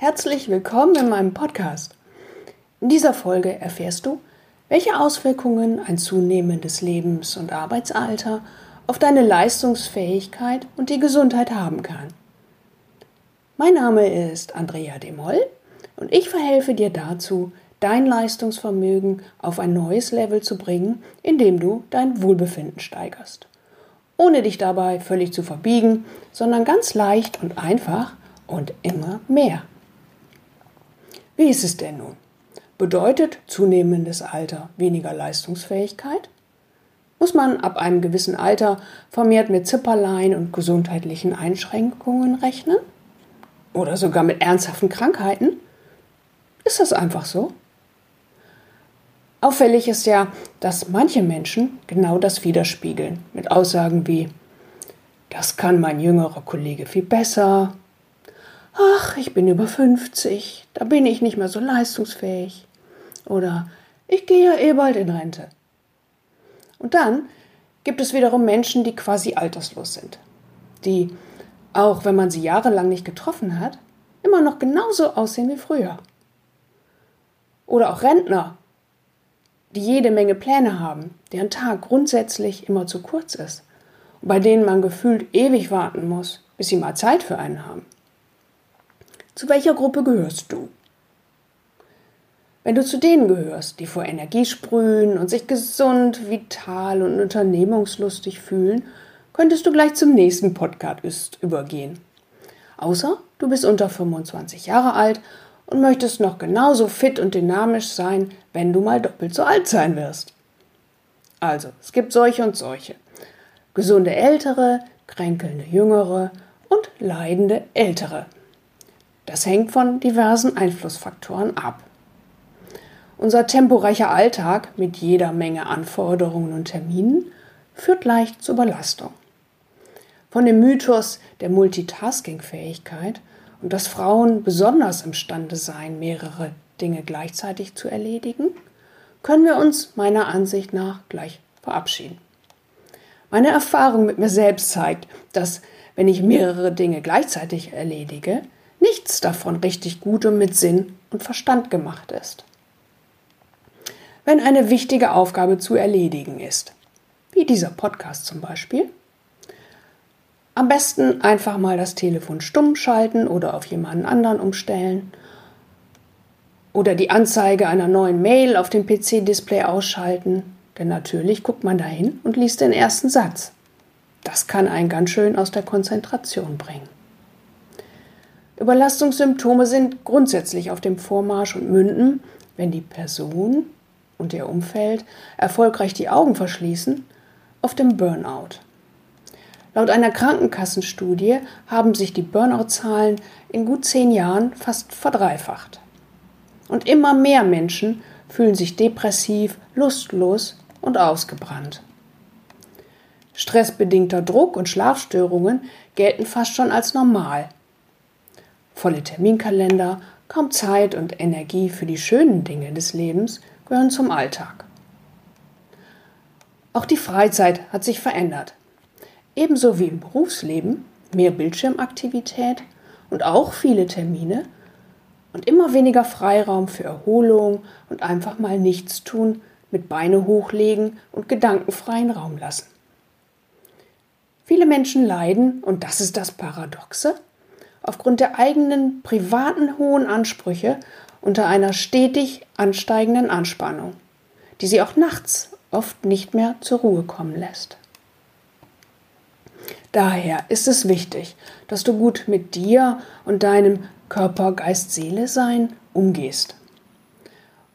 Herzlich willkommen in meinem Podcast. In dieser Folge erfährst du, welche Auswirkungen ein zunehmendes Lebens- und Arbeitsalter auf deine Leistungsfähigkeit und die Gesundheit haben kann. Mein Name ist Andrea Demoll und ich verhelfe dir dazu, dein Leistungsvermögen auf ein neues Level zu bringen, indem du dein Wohlbefinden steigerst. Ohne dich dabei völlig zu verbiegen, sondern ganz leicht und einfach und immer mehr. Wie ist es denn nun? Bedeutet zunehmendes Alter weniger Leistungsfähigkeit? Muss man ab einem gewissen Alter vermehrt mit Zipperlein und gesundheitlichen Einschränkungen rechnen? Oder sogar mit ernsthaften Krankheiten? Ist das einfach so? Auffällig ist ja, dass manche Menschen genau das widerspiegeln mit Aussagen wie das kann mein jüngerer Kollege viel besser. Ach, ich bin über 50, da bin ich nicht mehr so leistungsfähig. Oder ich gehe ja eh bald in Rente. Und dann gibt es wiederum Menschen, die quasi alterslos sind. Die, auch wenn man sie jahrelang nicht getroffen hat, immer noch genauso aussehen wie früher. Oder auch Rentner, die jede Menge Pläne haben, deren Tag grundsätzlich immer zu kurz ist und bei denen man gefühlt ewig warten muss, bis sie mal Zeit für einen haben. Zu welcher Gruppe gehörst du? Wenn du zu denen gehörst, die vor Energie sprühen und sich gesund, vital und unternehmungslustig fühlen, könntest du gleich zum nächsten Podcast übergehen. Außer du bist unter 25 Jahre alt und möchtest noch genauso fit und dynamisch sein, wenn du mal doppelt so alt sein wirst. Also, es gibt solche und solche. Gesunde Ältere, kränkelnde Jüngere und leidende Ältere. Das hängt von diversen Einflussfaktoren ab. Unser temporeicher Alltag mit jeder Menge Anforderungen und Terminen führt leicht zur Belastung. Von dem Mythos der Multitasking-Fähigkeit und dass Frauen besonders imstande seien, mehrere Dinge gleichzeitig zu erledigen, können wir uns meiner Ansicht nach gleich verabschieden. Meine Erfahrung mit mir selbst zeigt, dass wenn ich mehrere Dinge gleichzeitig erledige, nichts davon richtig gut und mit Sinn und Verstand gemacht ist wenn eine wichtige Aufgabe zu erledigen ist. Wie dieser Podcast zum Beispiel. Am besten einfach mal das Telefon stumm schalten oder auf jemanden anderen umstellen. Oder die Anzeige einer neuen Mail auf dem PC-Display ausschalten. Denn natürlich guckt man dahin und liest den ersten Satz. Das kann einen ganz schön aus der Konzentration bringen. Überlastungssymptome sind grundsätzlich auf dem Vormarsch und münden, wenn die Person und ihr Umfeld erfolgreich die Augen verschließen, auf dem Burnout. Laut einer Krankenkassenstudie haben sich die Burnout-Zahlen in gut zehn Jahren fast verdreifacht. Und immer mehr Menschen fühlen sich depressiv, lustlos und ausgebrannt. Stressbedingter Druck und Schlafstörungen gelten fast schon als normal. Volle Terminkalender, kaum Zeit und Energie für die schönen Dinge des Lebens gehören zum Alltag. Auch die Freizeit hat sich verändert. Ebenso wie im Berufsleben mehr Bildschirmaktivität und auch viele Termine und immer weniger Freiraum für Erholung und einfach mal nichts tun, mit Beine hochlegen und gedankenfreien Raum lassen. Viele Menschen leiden, und das ist das Paradoxe, aufgrund der eigenen privaten hohen Ansprüche unter einer stetig ansteigenden Anspannung, die sie auch nachts oft nicht mehr zur Ruhe kommen lässt. Daher ist es wichtig, dass du gut mit dir und deinem Körper, Geist, Seele sein umgehst.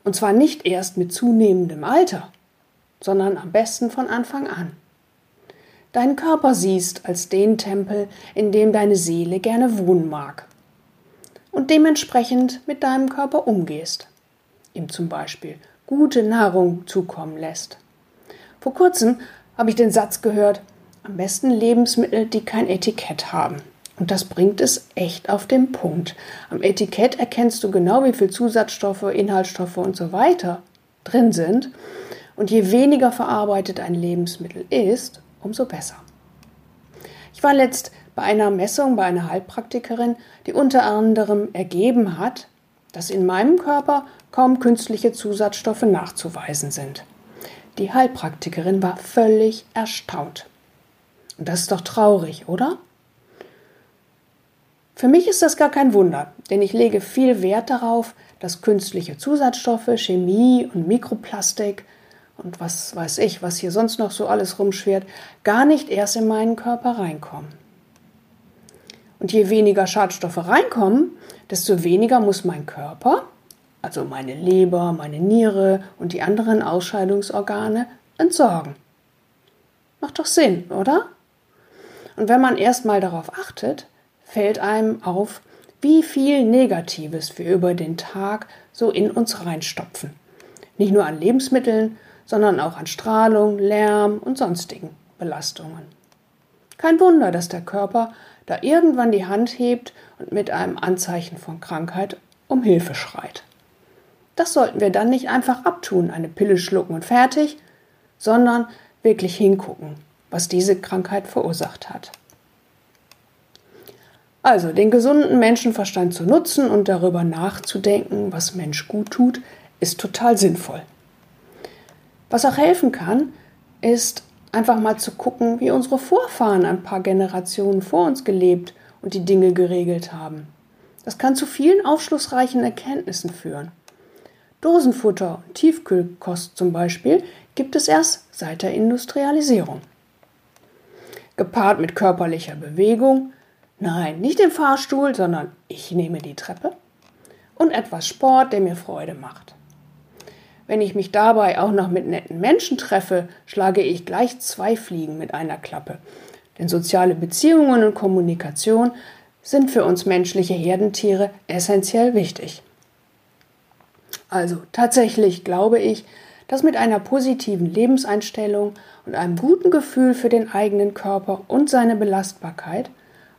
Und zwar nicht erst mit zunehmendem Alter, sondern am besten von Anfang an. Deinen Körper siehst als den Tempel, in dem deine Seele gerne wohnen mag und dementsprechend mit deinem Körper umgehst. Ihm zum Beispiel gute Nahrung zukommen lässt. Vor kurzem habe ich den Satz gehört, am besten Lebensmittel, die kein Etikett haben. Und das bringt es echt auf den Punkt. Am Etikett erkennst du genau, wie viel Zusatzstoffe, Inhaltsstoffe und so weiter drin sind. Und je weniger verarbeitet ein Lebensmittel ist, umso besser. Ich war letzt bei einer Messung bei einer Heilpraktikerin, die unter anderem ergeben hat, dass in meinem Körper kaum künstliche Zusatzstoffe nachzuweisen sind. Die Heilpraktikerin war völlig erstaunt. Und das ist doch traurig, oder? Für mich ist das gar kein Wunder, denn ich lege viel Wert darauf, dass künstliche Zusatzstoffe, Chemie und Mikroplastik und was weiß ich, was hier sonst noch so alles rumschwirrt, gar nicht erst in meinen Körper reinkommen. Und je weniger Schadstoffe reinkommen, desto weniger muss mein Körper, also meine Leber, meine Niere und die anderen Ausscheidungsorgane, entsorgen. Macht doch Sinn, oder? Und wenn man erstmal darauf achtet, fällt einem auf, wie viel Negatives wir über den Tag so in uns reinstopfen. Nicht nur an Lebensmitteln, sondern auch an Strahlung, Lärm und sonstigen Belastungen. Kein Wunder, dass der Körper da irgendwann die Hand hebt und mit einem Anzeichen von Krankheit um Hilfe schreit. Das sollten wir dann nicht einfach abtun, eine Pille schlucken und fertig, sondern wirklich hingucken, was diese Krankheit verursacht hat. Also den gesunden Menschenverstand zu nutzen und darüber nachzudenken, was Mensch gut tut, ist total sinnvoll. Was auch helfen kann, ist einfach mal zu gucken, wie unsere Vorfahren ein paar Generationen vor uns gelebt und die Dinge geregelt haben. Das kann zu vielen aufschlussreichen Erkenntnissen führen. Dosenfutter und Tiefkühlkost zum Beispiel gibt es erst seit der Industrialisierung. Gepaart mit körperlicher Bewegung, nein, nicht im Fahrstuhl, sondern ich nehme die Treppe und etwas Sport, der mir Freude macht. Wenn ich mich dabei auch noch mit netten Menschen treffe, schlage ich gleich zwei Fliegen mit einer Klappe. Denn soziale Beziehungen und Kommunikation sind für uns menschliche Herdentiere essentiell wichtig. Also tatsächlich glaube ich, dass mit einer positiven Lebenseinstellung und einem guten Gefühl für den eigenen Körper und seine Belastbarkeit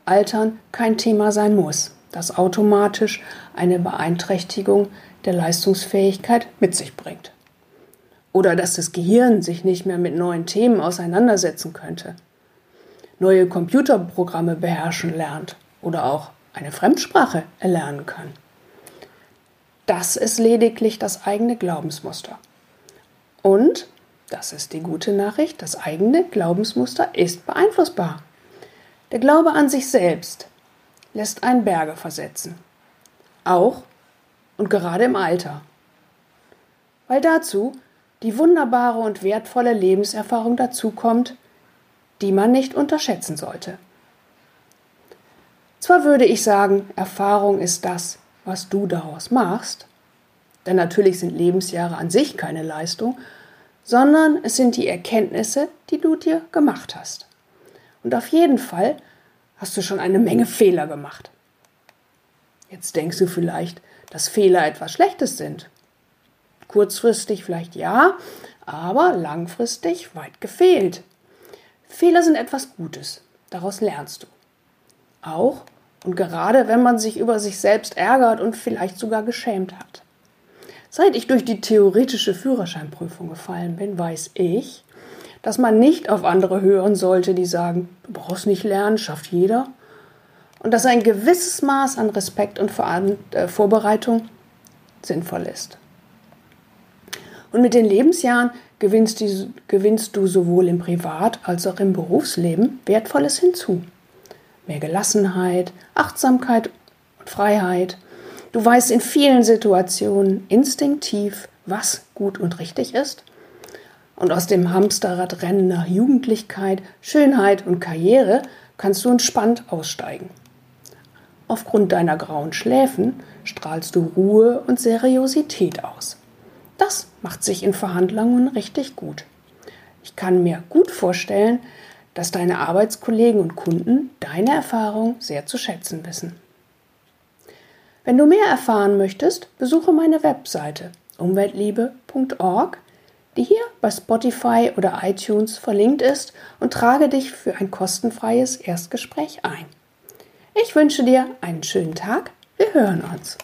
Altern kein Thema sein muss, das automatisch eine Beeinträchtigung der Leistungsfähigkeit mit sich bringt. Oder dass das Gehirn sich nicht mehr mit neuen Themen auseinandersetzen könnte, neue Computerprogramme beherrschen lernt oder auch eine Fremdsprache erlernen kann. Das ist lediglich das eigene Glaubensmuster. Und, das ist die gute Nachricht, das eigene Glaubensmuster ist beeinflussbar. Der Glaube an sich selbst lässt einen Berge versetzen. Auch und gerade im Alter. Weil dazu die wunderbare und wertvolle Lebenserfahrung dazukommt, die man nicht unterschätzen sollte. Zwar würde ich sagen, Erfahrung ist das, was du daraus machst, denn natürlich sind Lebensjahre an sich keine Leistung, sondern es sind die Erkenntnisse, die du dir gemacht hast. Und auf jeden Fall hast du schon eine Menge Fehler gemacht. Jetzt denkst du vielleicht, dass Fehler etwas Schlechtes sind. Kurzfristig vielleicht ja, aber langfristig weit gefehlt. Fehler sind etwas Gutes, daraus lernst du. Auch und gerade wenn man sich über sich selbst ärgert und vielleicht sogar geschämt hat. Seit ich durch die theoretische Führerscheinprüfung gefallen bin, weiß ich, dass man nicht auf andere hören sollte, die sagen, du brauchst nicht lernen, schafft jeder, und dass ein gewisses Maß an Respekt und äh, Vorbereitung sinnvoll ist. Und mit den Lebensjahren gewinnst, die, gewinnst du sowohl im Privat- als auch im Berufsleben Wertvolles hinzu. Mehr Gelassenheit, Achtsamkeit und Freiheit. Du weißt in vielen Situationen instinktiv, was gut und richtig ist. Und aus dem Hamsterradrennen nach Jugendlichkeit, Schönheit und Karriere kannst du entspannt aussteigen. Aufgrund deiner grauen Schläfen strahlst du Ruhe und Seriosität aus. Das macht sich in Verhandlungen richtig gut. Ich kann mir gut vorstellen, dass deine Arbeitskollegen und Kunden deine Erfahrung sehr zu schätzen wissen. Wenn du mehr erfahren möchtest, besuche meine Webseite umweltliebe.org, die hier bei Spotify oder iTunes verlinkt ist und trage dich für ein kostenfreies Erstgespräch ein. Ich wünsche dir einen schönen Tag. Wir hören uns.